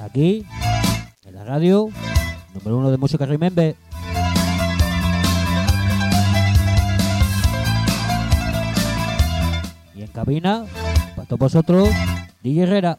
Aquí, en la radio, número uno de música Remember. Y en cabina, para todos vosotros, DJ Herrera.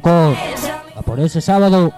Por ese sábado.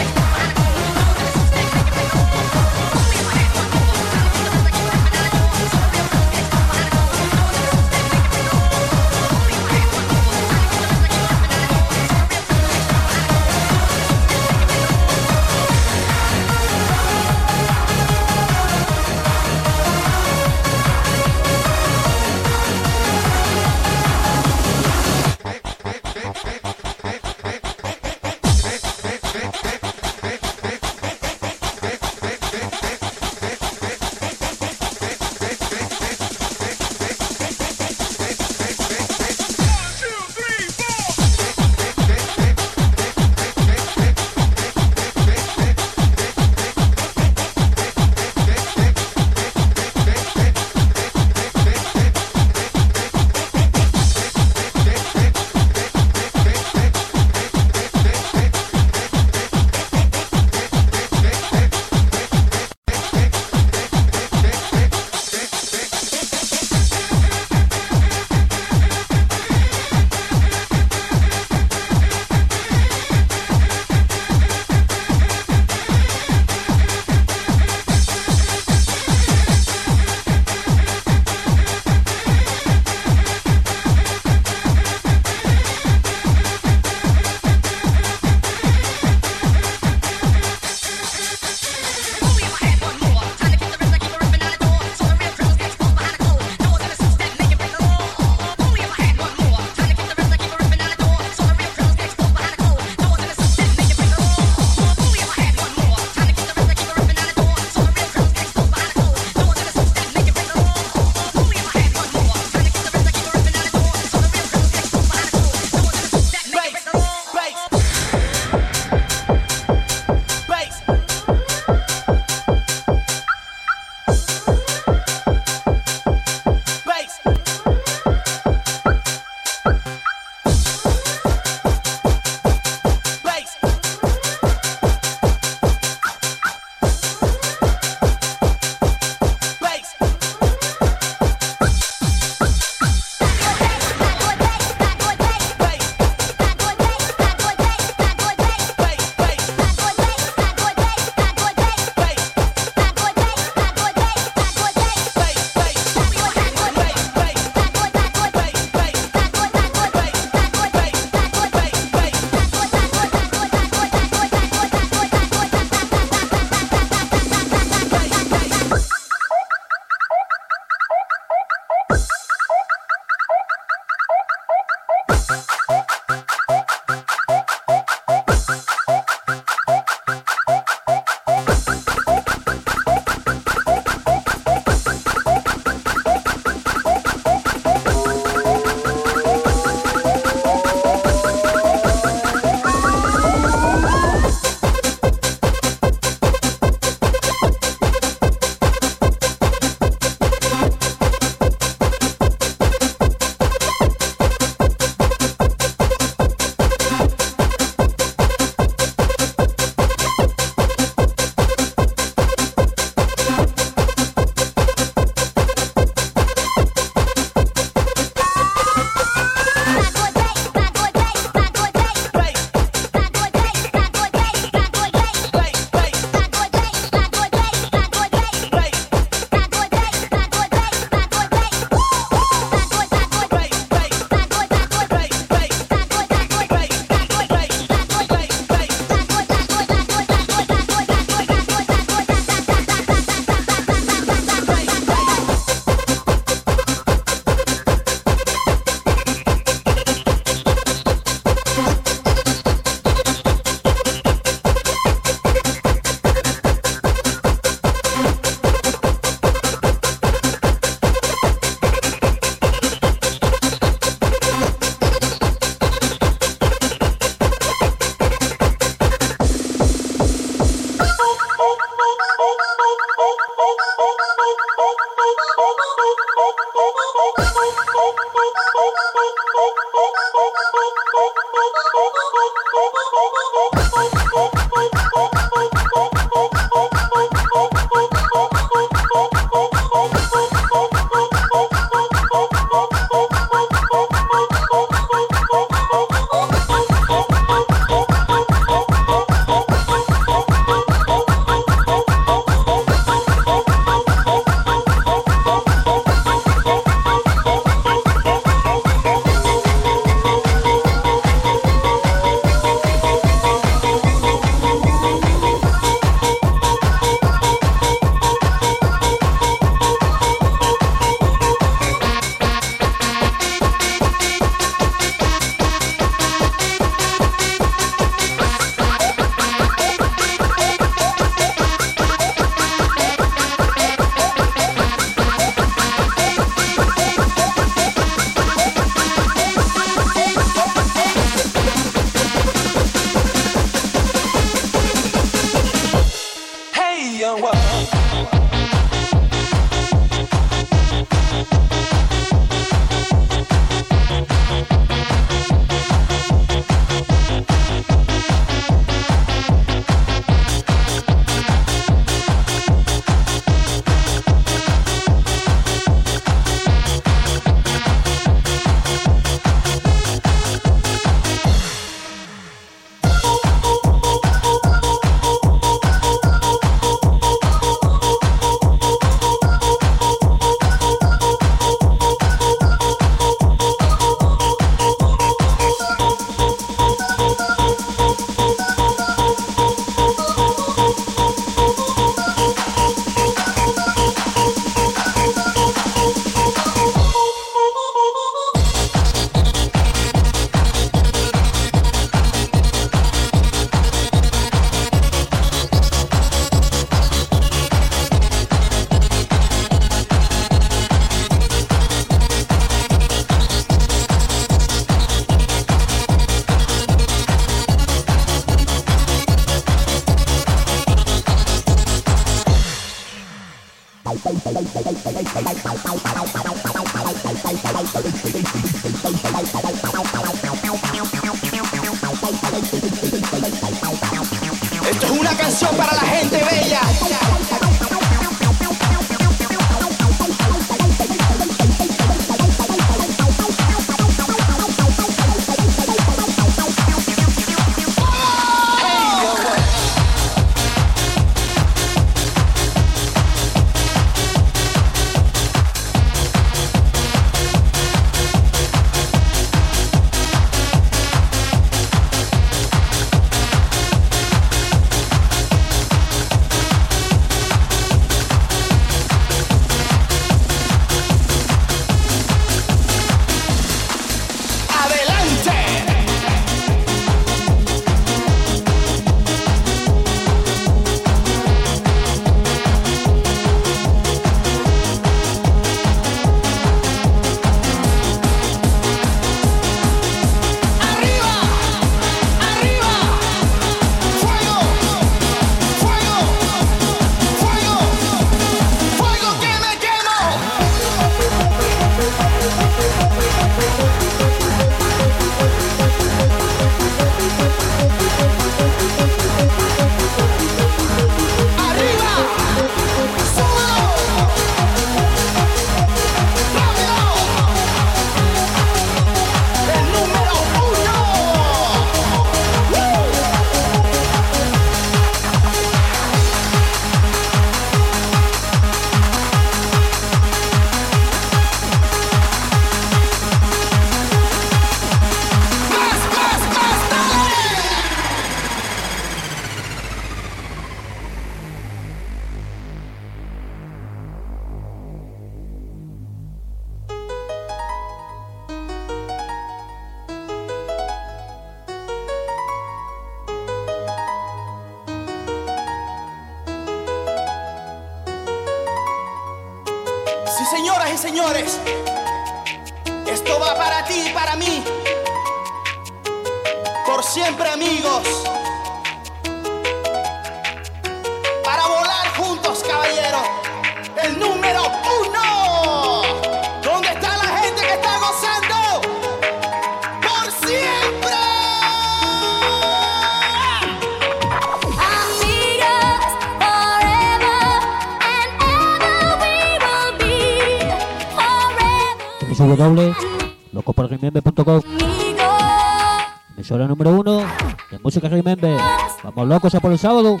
下一路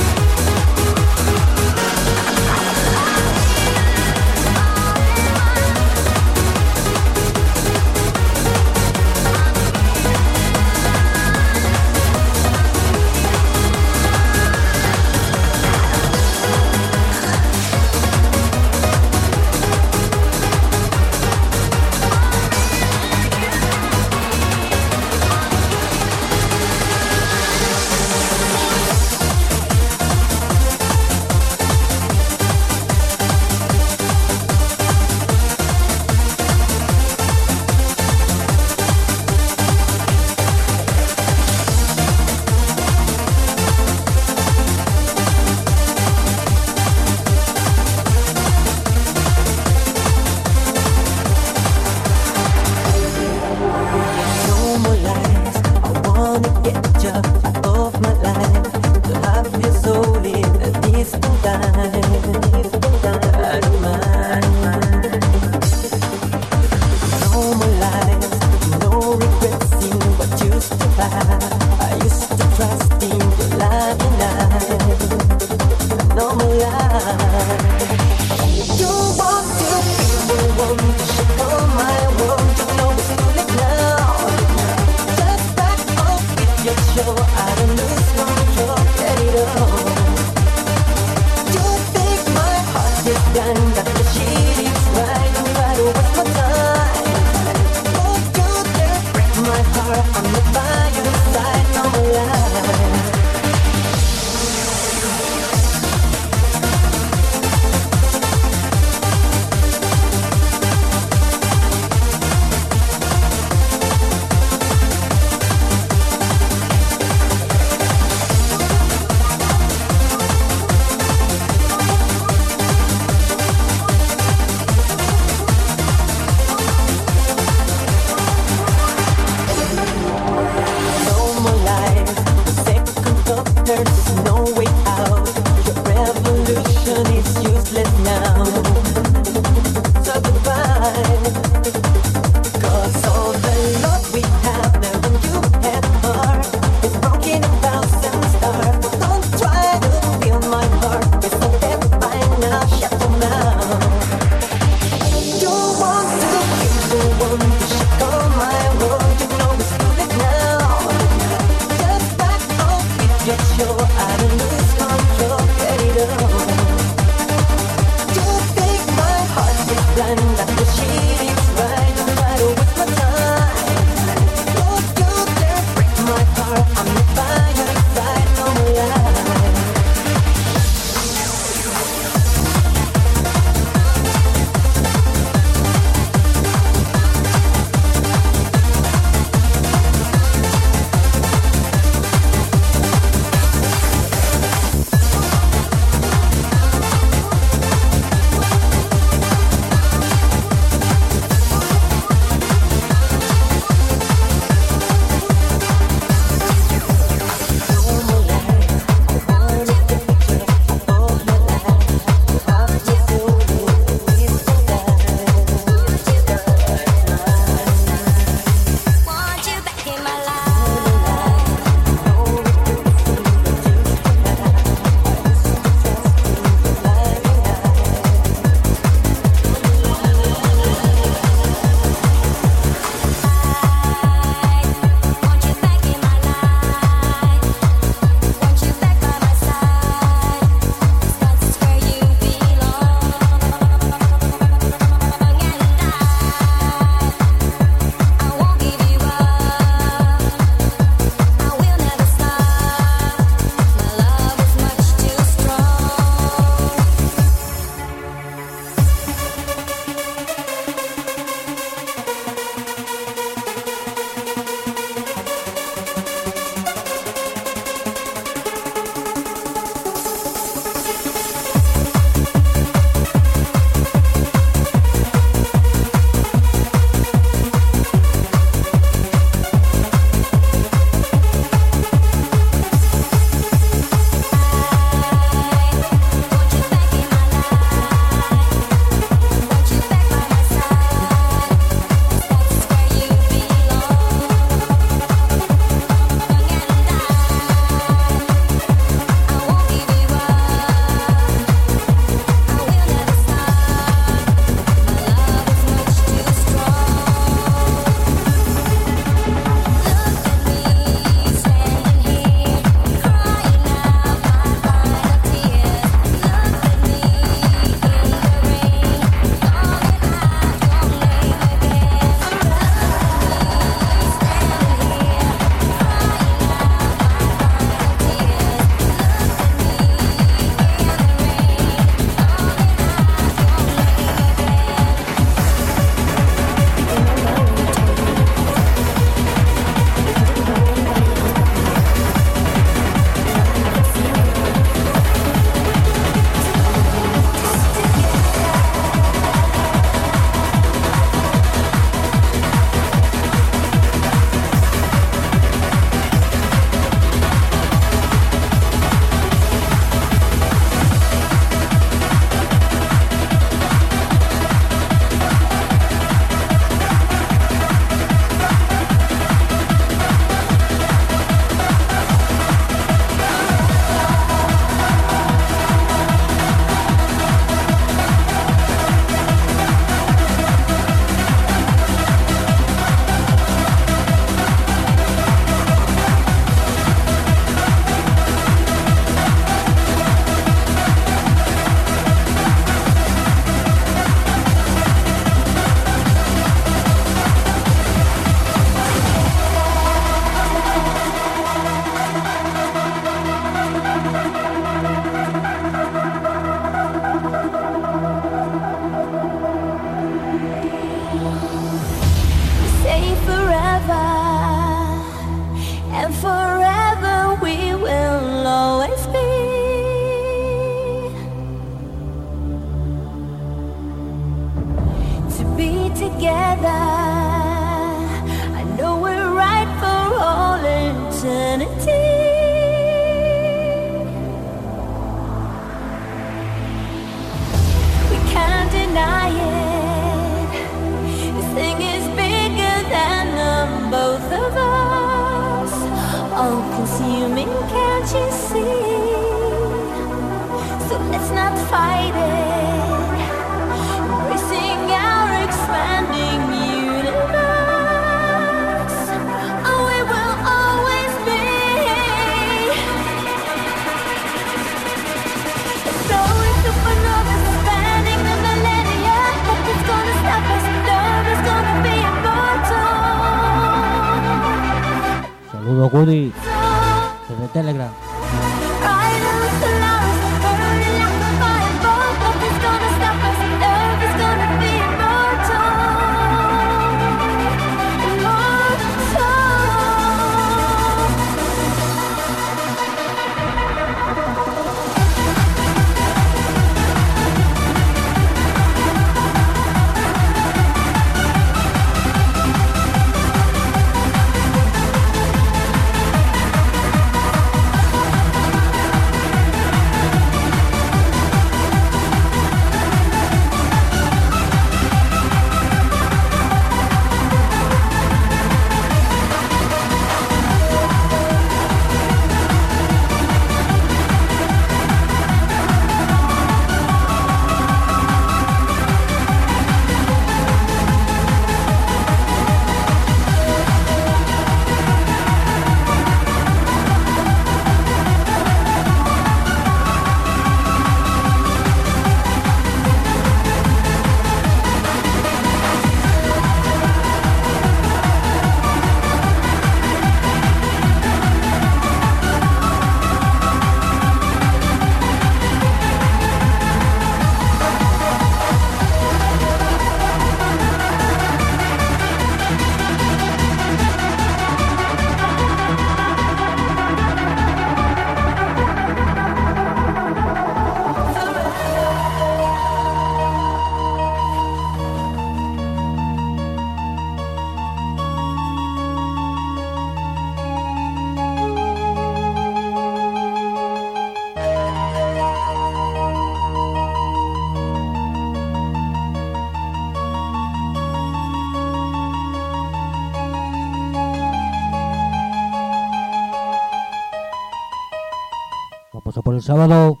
salado.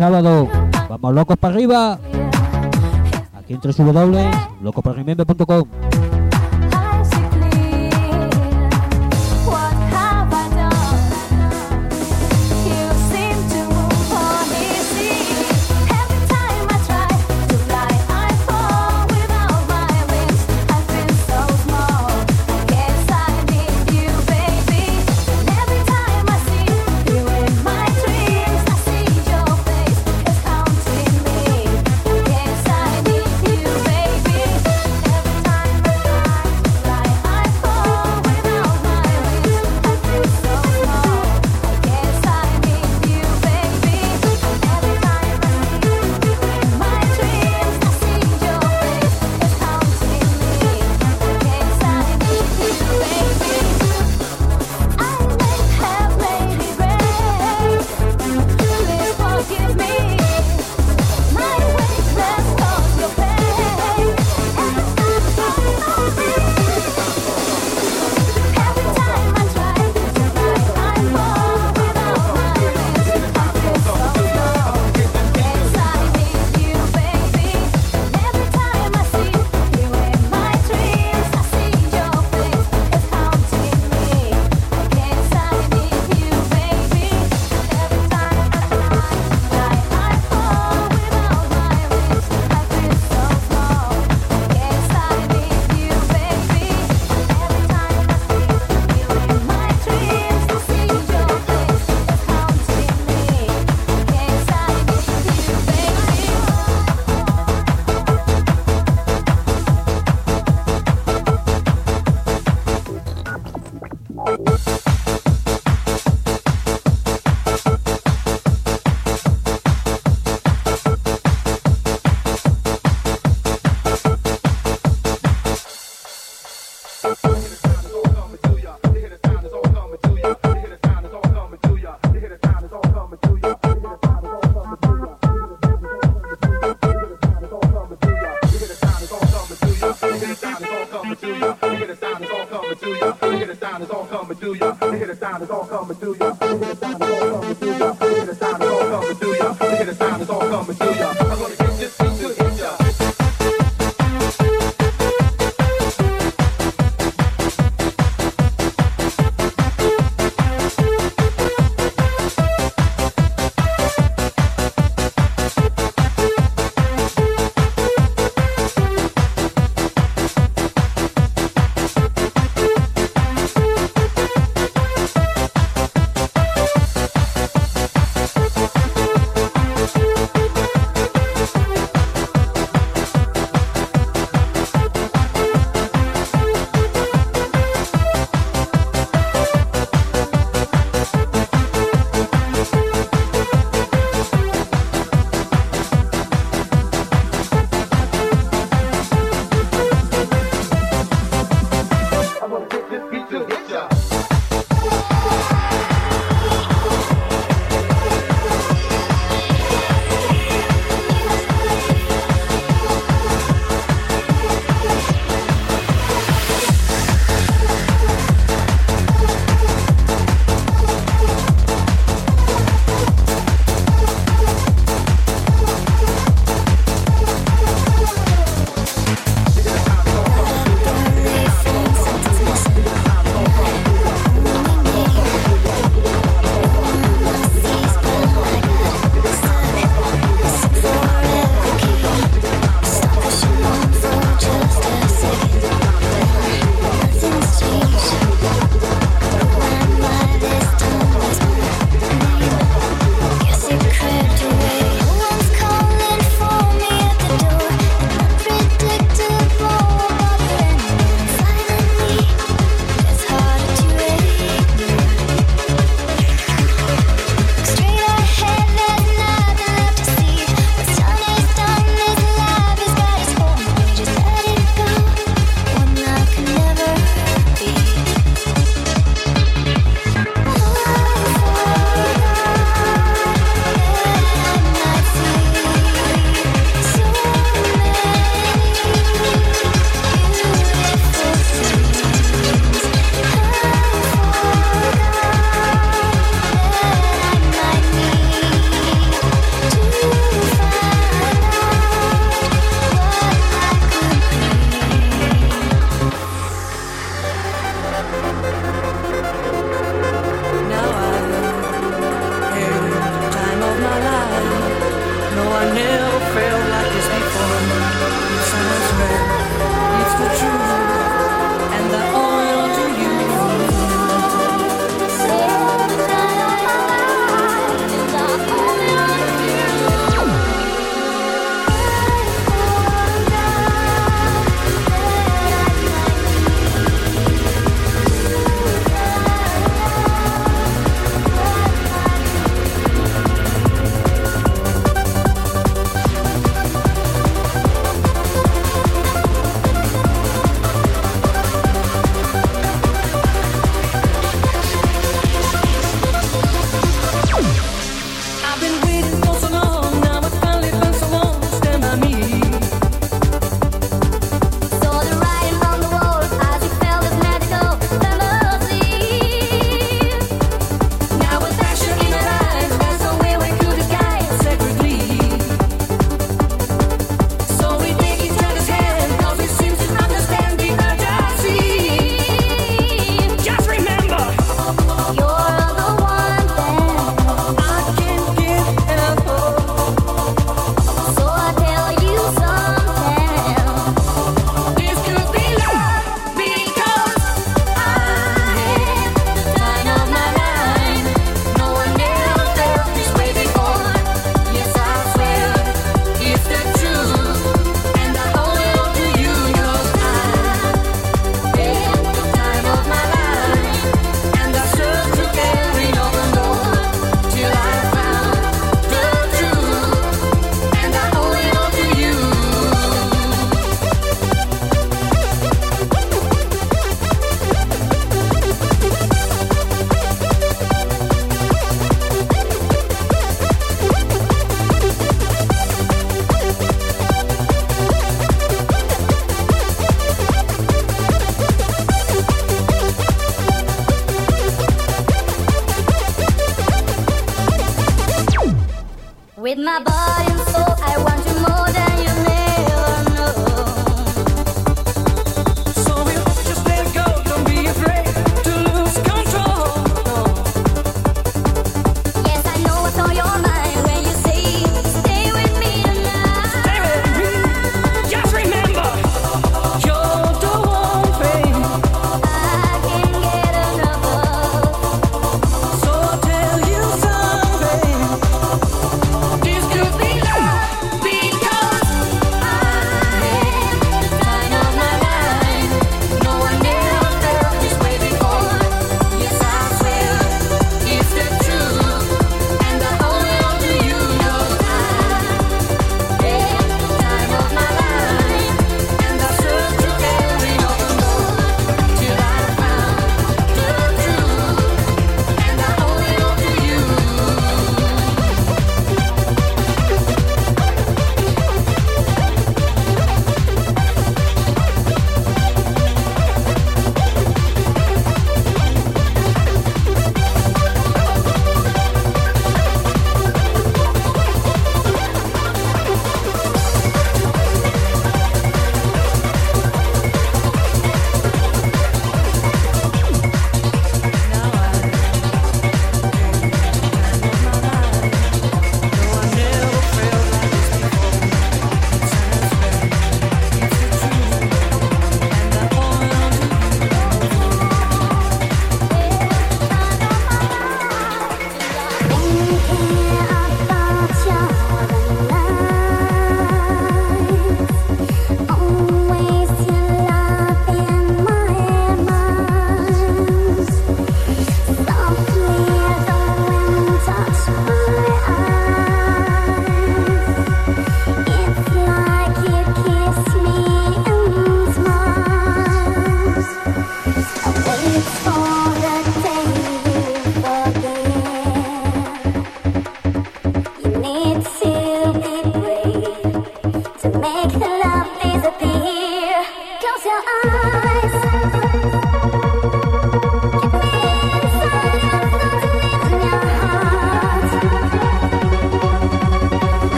Sábado. Vamos locos para arriba. Aquí entre www.locoparrimembe.com.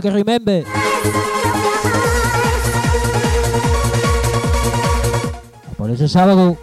Que remember. Por ese sábado.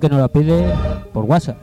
que nos la pide por WhatsApp.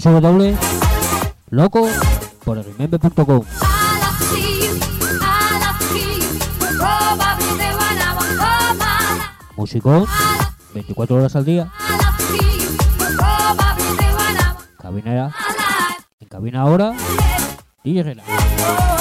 www.loco por Musicón, 24 horas al día. Cabinera, en cabina ahora y relax.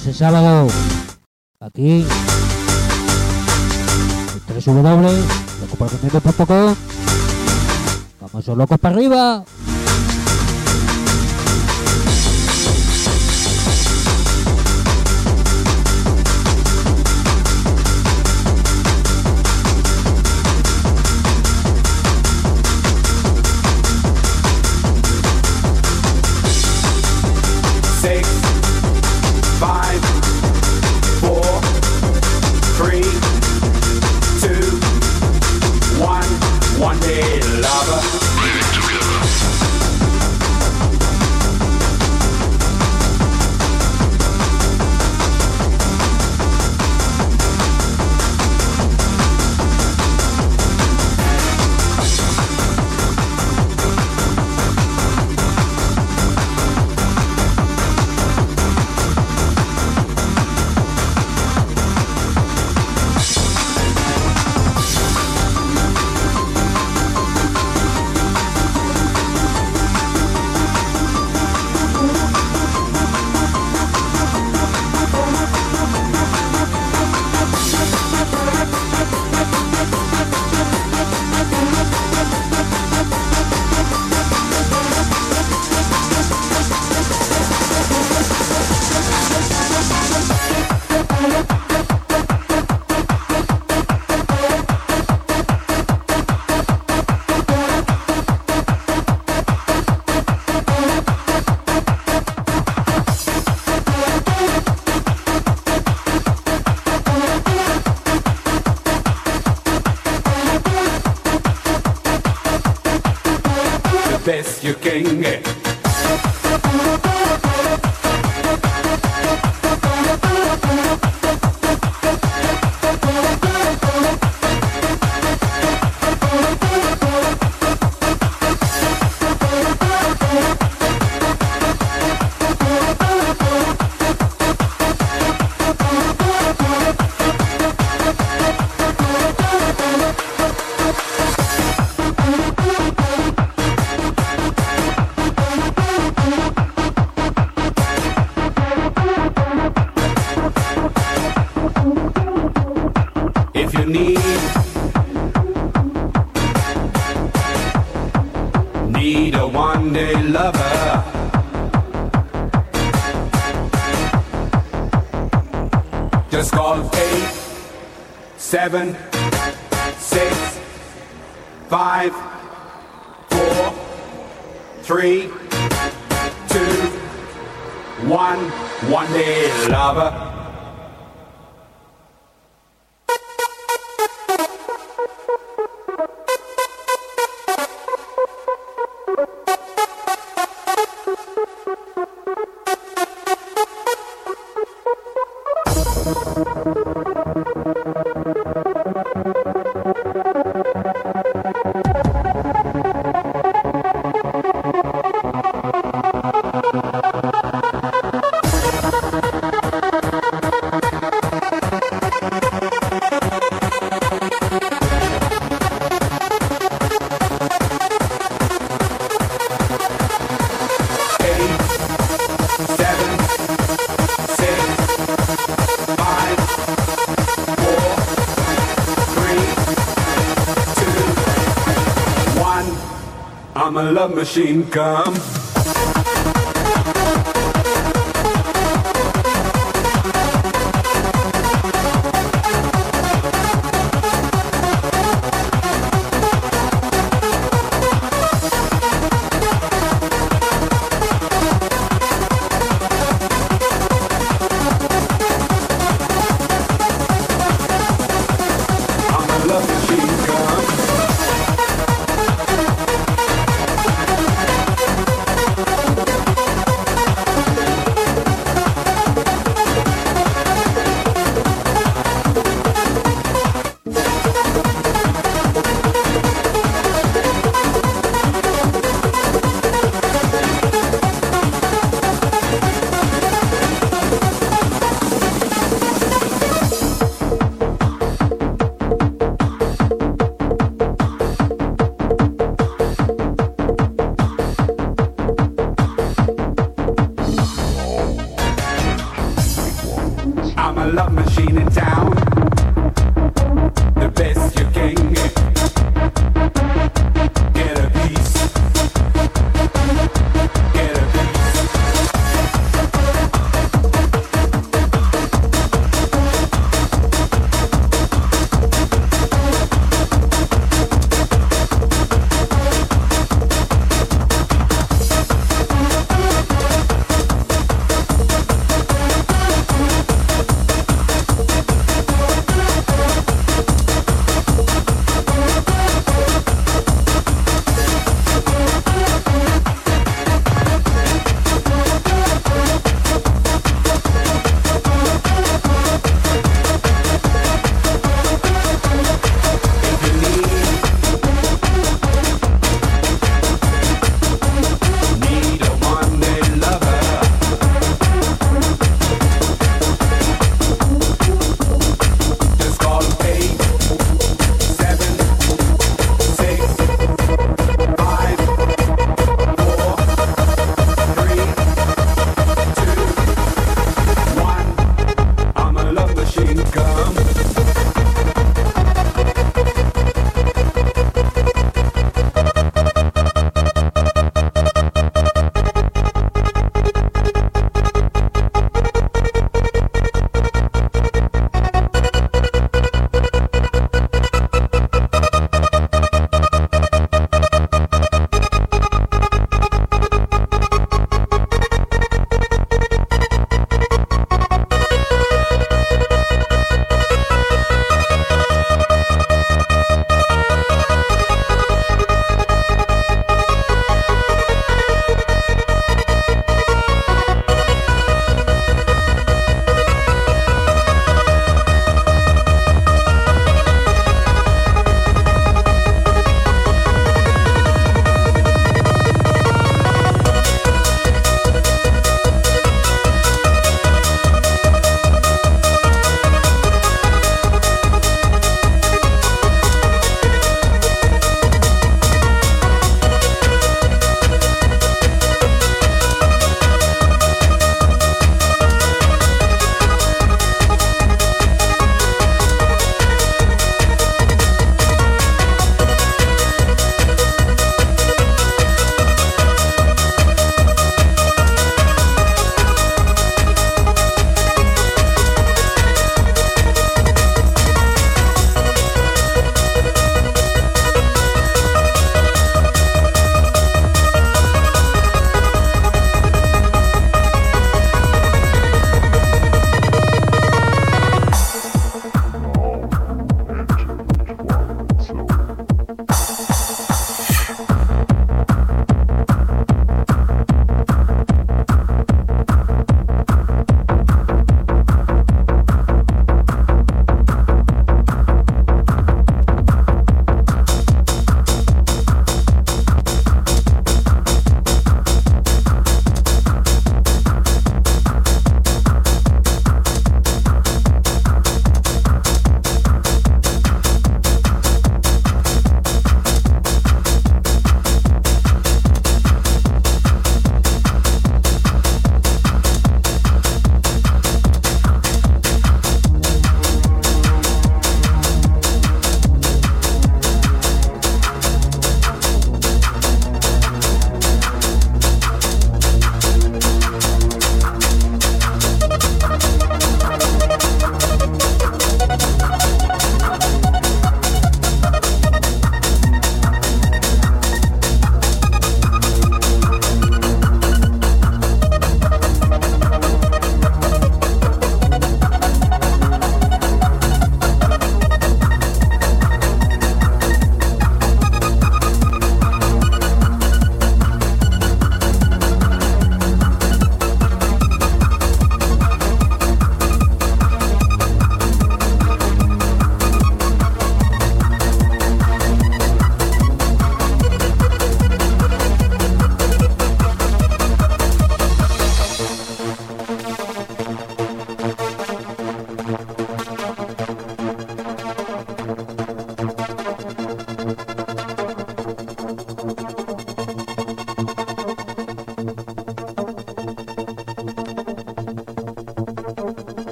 Ese sábado. Aquí. En www.locoparremember.com Vamos a locos para arriba. Need. Need a one day lover. Just call eight, seven, six, five, four, three, two, one, one day lover. Machine, come.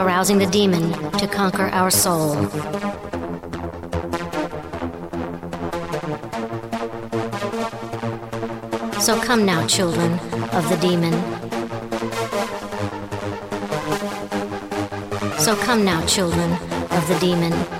arousing the demon to conquer our soul. So come now, children of the demon. So come now, children of the demon.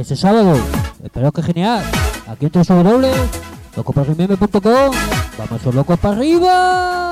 ese sábado. Espero que genial. Aquí en www.locoparrimeme.com. Vamos los locos para arriba.